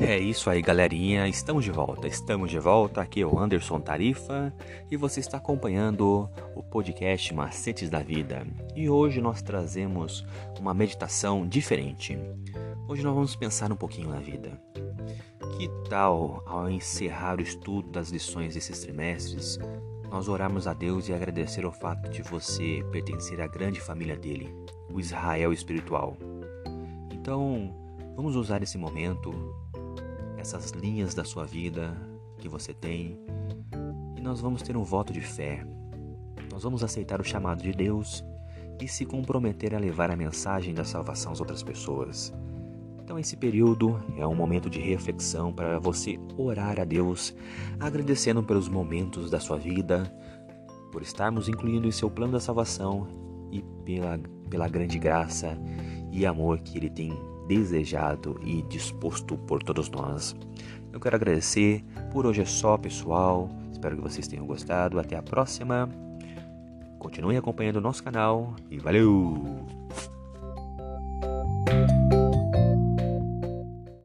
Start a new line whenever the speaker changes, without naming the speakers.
É isso aí, galerinha. Estamos de volta. Estamos de volta. Aqui é o Anderson Tarifa e você está acompanhando o podcast Macetes da Vida. E hoje nós trazemos uma meditação diferente. Hoje nós vamos pensar um pouquinho na vida. Que tal, ao encerrar o estudo das lições desses trimestres, nós orarmos a Deus e agradecer o fato de você pertencer à grande família dele, o Israel espiritual? Então, vamos usar esse momento essas linhas da sua vida que você tem e nós vamos ter um voto de fé. Nós vamos aceitar o chamado de Deus e se comprometer a levar a mensagem da salvação às outras pessoas. Então, esse período é um momento de reflexão para você orar a Deus, agradecendo pelos momentos da sua vida, por estarmos incluindo em seu plano da salvação e pela, pela grande graça e amor que Ele tem desejado e disposto por todos nós. Eu quero agradecer. Por hoje é só, pessoal. Espero que vocês tenham gostado. Até a próxima. Continue acompanhando o nosso canal e valeu!